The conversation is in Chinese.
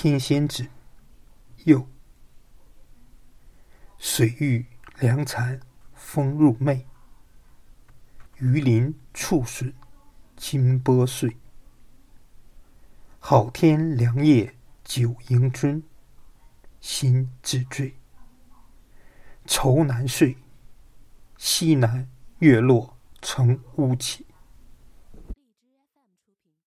天仙子。又水遇凉残，风入媚。鱼鳞触笋，金波碎。好天良夜久迎春，心自醉。愁难睡，西南月落成乌起。